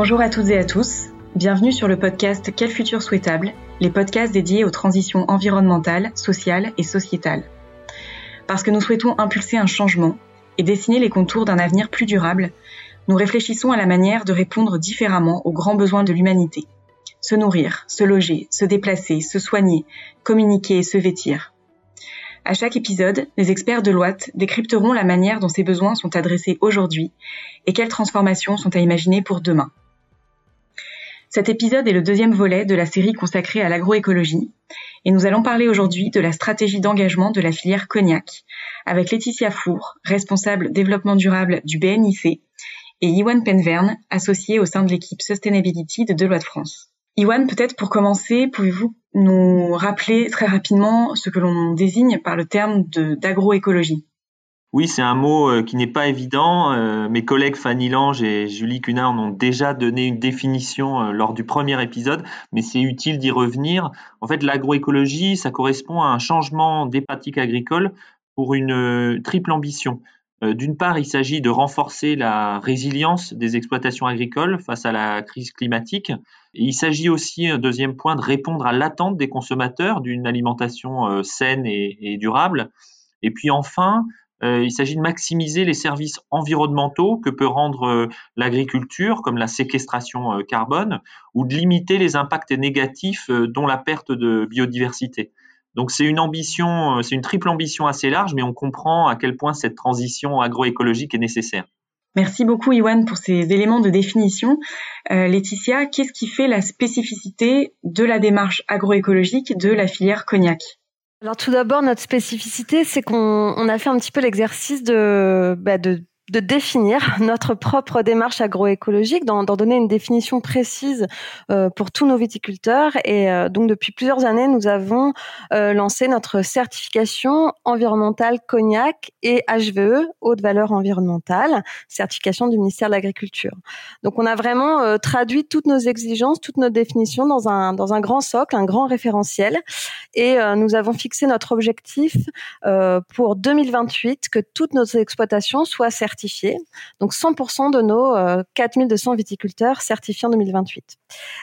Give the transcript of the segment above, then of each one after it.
Bonjour à toutes et à tous. Bienvenue sur le podcast Quel futur souhaitable, les podcasts dédiés aux transitions environnementales, sociales et sociétales. Parce que nous souhaitons impulser un changement et dessiner les contours d'un avenir plus durable, nous réfléchissons à la manière de répondre différemment aux grands besoins de l'humanité. Se nourrir, se loger, se déplacer, se soigner, communiquer et se vêtir. À chaque épisode, les experts de l'OAT décrypteront la manière dont ces besoins sont adressés aujourd'hui et quelles transformations sont à imaginer pour demain. Cet épisode est le deuxième volet de la série consacrée à l'agroécologie et nous allons parler aujourd'hui de la stratégie d'engagement de la filière cognac avec Laetitia Four, responsable développement durable du BNIC, et Iwan Penverne, associé au sein de l'équipe Sustainability de Deloitte France. Iwan, peut-être pour commencer, pouvez-vous nous rappeler très rapidement ce que l'on désigne par le terme d'agroécologie? Oui, c'est un mot euh, qui n'est pas évident. Euh, mes collègues Fanny Lange et Julie Cunard ont déjà donné une définition euh, lors du premier épisode, mais c'est utile d'y revenir. En fait, l'agroécologie, ça correspond à un changement des pratiques agricoles pour une triple ambition. D'une part, il s'agit de renforcer la résilience des exploitations agricoles face à la crise climatique. il s'agit aussi, un deuxième point, de répondre à l'attente des consommateurs d'une alimentation saine et durable. Et puis enfin, il s'agit de maximiser les services environnementaux que peut rendre euh, l'agriculture, comme la séquestration euh, carbone, ou de limiter les impacts négatifs, dont la perte de biodiversité. Donc c'est une ambition, c'est une triple ambition assez large, mais on comprend à quel point cette transition agroécologique est nécessaire. Merci beaucoup Iwan pour ces éléments de définition. Laetitia, qu'est-ce qui fait la spécificité de la démarche agroécologique de la filière cognac? Alors tout d'abord, notre spécificité, c'est qu'on a fait un petit peu l'exercice de, bah, de de définir notre propre démarche agroécologique, d'en donner une définition précise euh, pour tous nos viticulteurs. Et euh, donc depuis plusieurs années, nous avons euh, lancé notre certification environnementale cognac et HVE, haute valeur environnementale, certification du ministère de l'Agriculture. Donc on a vraiment traduit toutes nos exigences, toutes nos définitions dans un, dans un grand socle, un grand référentiel. Et nous avons fixé notre objectif pour 2028 que toutes nos exploitations soient certifiées donc 100% de nos 4200 euh, viticulteurs certifiés en 2028.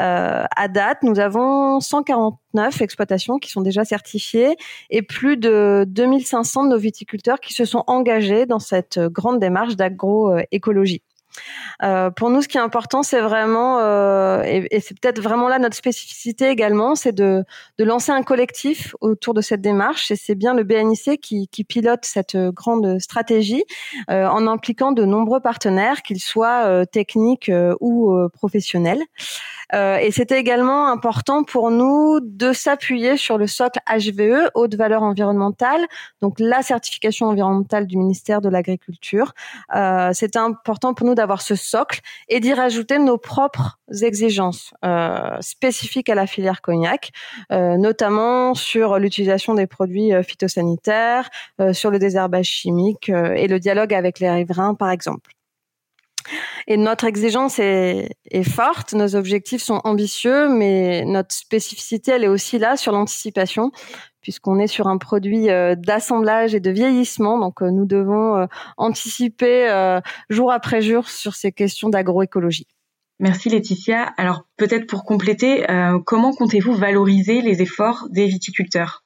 Euh, à date, nous avons 149 exploitations qui sont déjà certifiées et plus de 2500 de nos viticulteurs qui se sont engagés dans cette grande démarche d'agroécologie. Euh, pour nous, ce qui est important, c'est vraiment, euh, et, c'est peut-être vraiment là notre spécificité également, c'est de, lancer un collectif autour de cette démarche. Et c'est bien le BNIC qui, pilote cette grande stratégie euh, en impliquant de nombreux partenaires, qu'ils soient euh, techniques euh, ou professionnels. et c'était également important pour nous de s'appuyer sur le socle HVE, haute valeur environnementale, donc la certification environnementale du ministère de l'Agriculture. c'est important pour nous d'avoir ce socle et d'y rajouter nos propres exigences euh, spécifiques à la filière cognac, euh, notamment sur l'utilisation des produits euh, phytosanitaires, sur le désherbage chimique et le dialogue avec les riverains, par exemple. Et notre exigence est, est, forte, nos objectifs sont ambitieux, mais notre spécificité, elle est aussi là sur l'anticipation, puisqu'on est sur un produit euh, d'assemblage et de vieillissement. Donc, euh, nous devons euh, anticiper jour après jour sur ces questions d'agroécologie. Merci Laetitia. Alors peut-être pour compléter, comment comptez-vous valoriser les efforts des viticulteurs?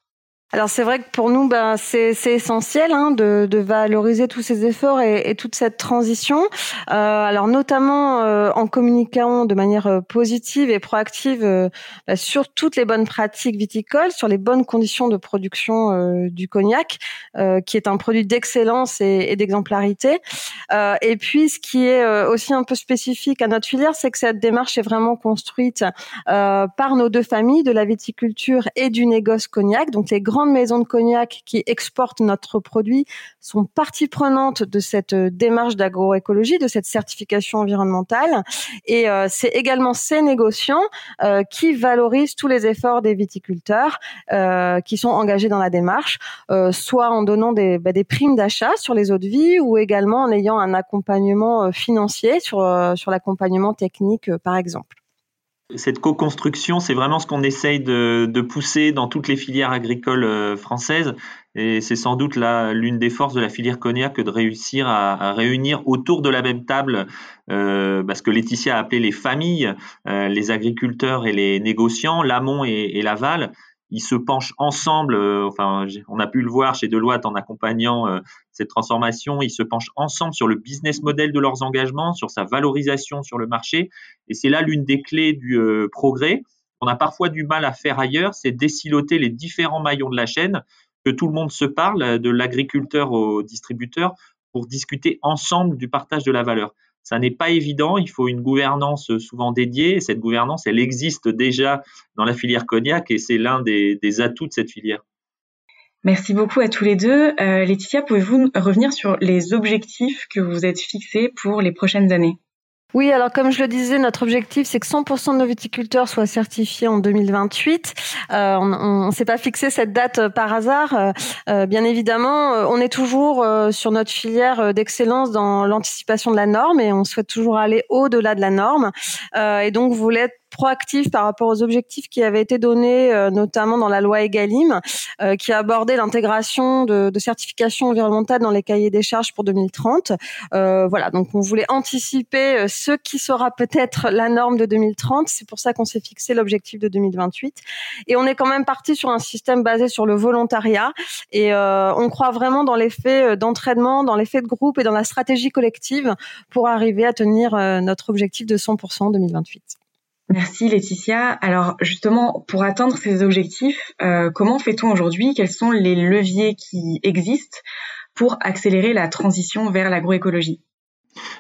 Alors c'est vrai que pour nous, ben, c'est essentiel hein, de, de, valoriser tous ces efforts et, et toute cette transition. Euh, alors notamment euh, en communiquant de manière euh, positive et proactive euh, bah, sur toutes les bonnes pratiques viticoles, sur les bonnes conditions de production euh, du cognac, qui est un produit d'excellence et, et d'exemplarité. et puis ce qui est aussi un peu spécifique à notre filière, c'est que cette démarche est vraiment construite par nos deux familles, de la viticulture et du négoce cognac, donc les grands grandes maisons de cognac qui exportent notre produit sont partie prenante de cette euh, démarche d'agroécologie, de cette certification environnementale. Et euh, c'est également ces négociants euh, qui valorisent tous les efforts des viticulteurs qui sont engagés dans la démarche, soit en donnant des, bah, des primes d'achat sur les eaux de vie ou également en ayant un accompagnement financier sur, sur l'accompagnement technique, par exemple. Cette co-construction, c'est vraiment ce qu'on essaye de, pousser dans toutes les filières agricoles euh, françaises. Et c'est sans doute l'une des forces de la filière cognac que de réussir à, réunir autour de la même table, euh, parce que Laetitia a appelé les familles, euh, les agriculteurs et les négociants, l'amont et l'aval, ils se penchent ensemble. Euh, enfin, on a pu le voir chez Deloitte en accompagnant euh, cette transformation. Ils se penchent ensemble sur le business model de leurs engagements, sur sa valorisation sur le marché. Et c'est là l'une des clés du euh, progrès. On a parfois du mal à faire ailleurs, c'est déciloter les différents maillons de la chaîne, que tout le monde se parle, de l'agriculteur au distributeur, pour discuter ensemble du partage de la valeur. Ça n'est pas évident, il faut une gouvernance souvent dédiée. Et cette gouvernance, elle existe déjà dans la filière cognac et c'est l'un des, atouts de cette filière. Merci beaucoup à tous les deux. Euh, Laetitia, pouvez-vous revenir sur les objectifs que vous êtes fixés pour les prochaines années? Oui, alors comme je le disais, notre objectif, c'est que 100% de nos viticulteurs soient certifiés en 2028. Euh, on ne s'est pas fixé cette date euh, par hasard. Euh, euh, bien évidemment, on est toujours sur notre filière d'excellence dans l'anticipation de la norme et on souhaite toujours aller au-delà de la norme. et donc, vous voulez proactif par rapport aux objectifs qui avaient été donnés, euh, notamment dans la loi Egalim, euh, qui abordait l'intégration de, de certifications environnementales dans les cahiers des charges pour 2030. Euh, voilà, donc on voulait anticiper ce qui sera peut-être la norme de 2030. C'est pour ça qu'on s'est fixé l'objectif de 2028. Et on est quand même parti sur un système basé sur le volontariat. Et on croit vraiment dans l'effet d'entraînement, dans l'effet de groupe et dans la stratégie collective pour arriver à tenir notre objectif de 100% en 2028. Merci Laetitia. Alors justement, pour atteindre ces objectifs, euh, comment fait-on aujourd'hui? Quels sont les leviers qui existent pour accélérer la transition vers l'agroécologie?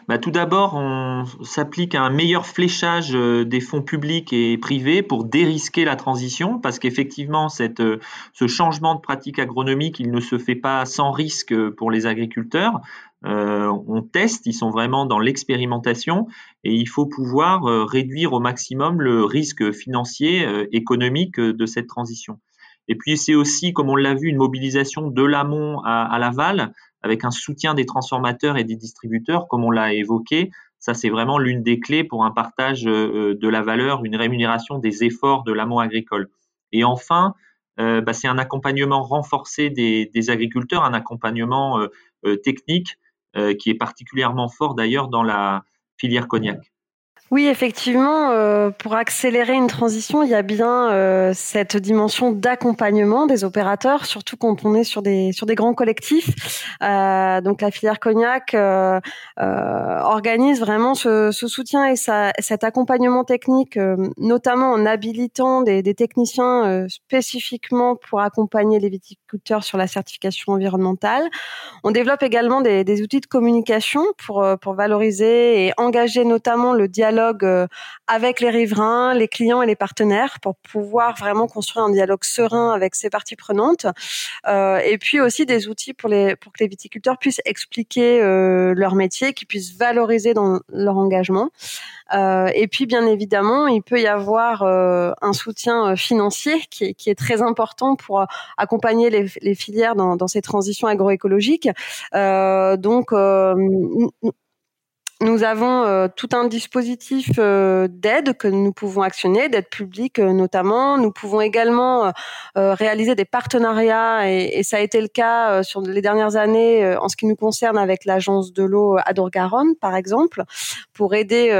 Bah, tout d'abord, on s'applique à un meilleur fléchage euh, des fonds publics et privés pour dérisquer la transition, parce qu'effectivement, euh, ce changement de pratique agronomique, il ne se fait pas sans risque pour les agriculteurs. Euh, on teste, ils sont vraiment dans l'expérimentation et il faut pouvoir réduire au maximum le risque financier, économique de cette transition. Et puis c'est aussi, comme on l'a vu, une mobilisation de l'amont à l'aval avec un soutien des transformateurs et des distributeurs, comme on l'a évoqué. Ça, c'est vraiment l'une des clés pour un partage de la valeur, une rémunération des efforts de l'amont agricole. Et enfin, bah, c'est un accompagnement renforcé des, agriculteurs, un accompagnement technique euh, qui est particulièrement fort d'ailleurs dans la filière cognac. Oui, effectivement, euh, pour accélérer une transition, il y a bien euh, cette dimension d'accompagnement des opérateurs, surtout quand on est sur des sur des grands collectifs. Euh, donc la filière cognac euh, euh, organise vraiment ce, ce, soutien et ça, cet accompagnement technique, notamment en habilitant des, des techniciens spécifiquement pour accompagner les viticulteurs sur la certification environnementale. On développe également des, des outils de communication pour pour valoriser et engager notamment le dialogue euh, avec les riverains, les clients et les partenaires pour pouvoir vraiment construire un dialogue serein avec ces parties prenantes. Euh, et puis aussi des outils pour les pour que les viticulteurs puissent expliquer euh, leur métier, qu'ils puissent valoriser dans leur engagement. et puis bien évidemment, il peut y avoir un soutien financier qui est, très important pour accompagner les, filières dans, ces transitions agroécologiques. donc nous avons euh, tout un dispositif euh, d'aide que nous pouvons actionner, d'aide publique euh, notamment. Nous pouvons également réaliser des partenariats et, et, ça a été le cas sur les dernières années en ce qui nous concerne avec l'agence de l'eau Ador-Garonne, par exemple, pour aider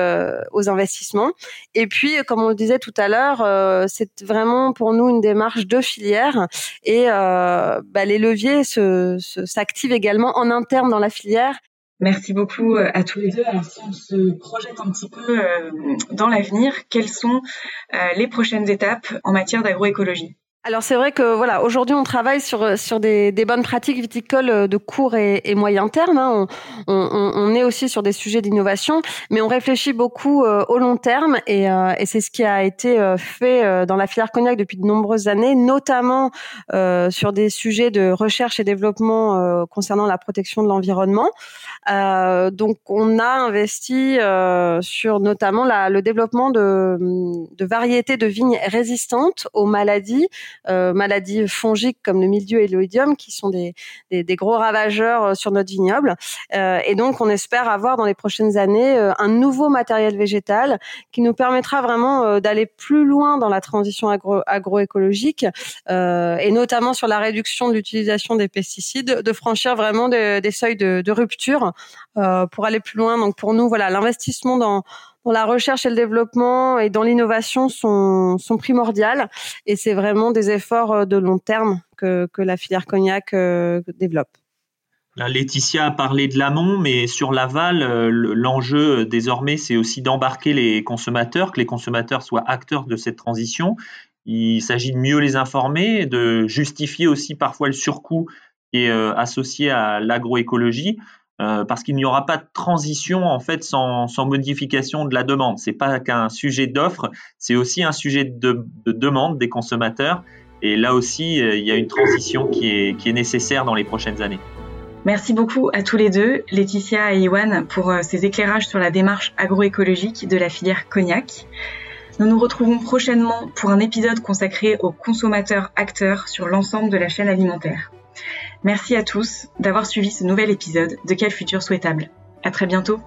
aux investissements. Et puis, comme on le disait tout à l'heure, c'est vraiment pour nous une démarche de filière et bah, les leviers s'activent également en interne dans la filière Merci beaucoup euh, à tous les deux. Alors si on se projette un petit peu euh, dans l'avenir, quelles sont euh, les prochaines étapes en matière d'agroécologie? Alors c'est vrai que voilà aujourd'hui on travaille sur sur des, des, bonnes pratiques viticoles de court et, moyen terme. Hein. On, on, on, est aussi sur des sujets d'innovation, mais on réfléchit beaucoup euh, au long terme et, euh, et c'est ce qui a été euh, fait dans la filière cognac depuis de nombreuses années, notamment sur des sujets de recherche et développement concernant la protection de l'environnement. donc on a investi sur notamment la, le développement de, de variétés de vignes résistantes aux maladies maladies fongiques comme le mildiou et l'oïdium, qui sont des, des, des, gros ravageurs sur notre vignoble. et donc, on espère avoir dans les prochaines années un nouveau matériel végétal qui nous permettra vraiment d'aller plus loin dans la transition agro agroécologique et notamment sur la réduction de l'utilisation des pesticides, de franchir vraiment des, des seuils de, de rupture pour aller plus loin. Donc pour nous, voilà, l'investissement dans dans la recherche et le développement et dans l'innovation sont, primordiales et c'est vraiment des efforts euh, de long terme que, que la filière cognac euh, développe. Laetitia a parlé de l'amont, mais sur l'aval, euh, l'enjeu désormais, c'est aussi d'embarquer les consommateurs, que les consommateurs soient acteurs de cette transition. Il s'agit de mieux les informer, de justifier aussi parfois le surcoût qui est associé à l'agroécologie. Euh, parce qu'il n'y aura pas de transition en fait sans, modification de la demande. C'est pas qu'un sujet d'offre, c'est aussi un sujet de, demande des consommateurs. Et là aussi, euh, il y a une transition qui est, qui est nécessaire dans les prochaines années. Merci beaucoup à tous les deux, Laetitia et Iwan, pour euh, ces éclairages sur la démarche agroécologique de la filière cognac. Nous nous retrouvons prochainement pour un épisode consacré aux consommateurs acteurs sur l'ensemble de la chaîne alimentaire. Merci à tous d'avoir suivi ce nouvel épisode de Quel futur souhaitable. À très bientôt.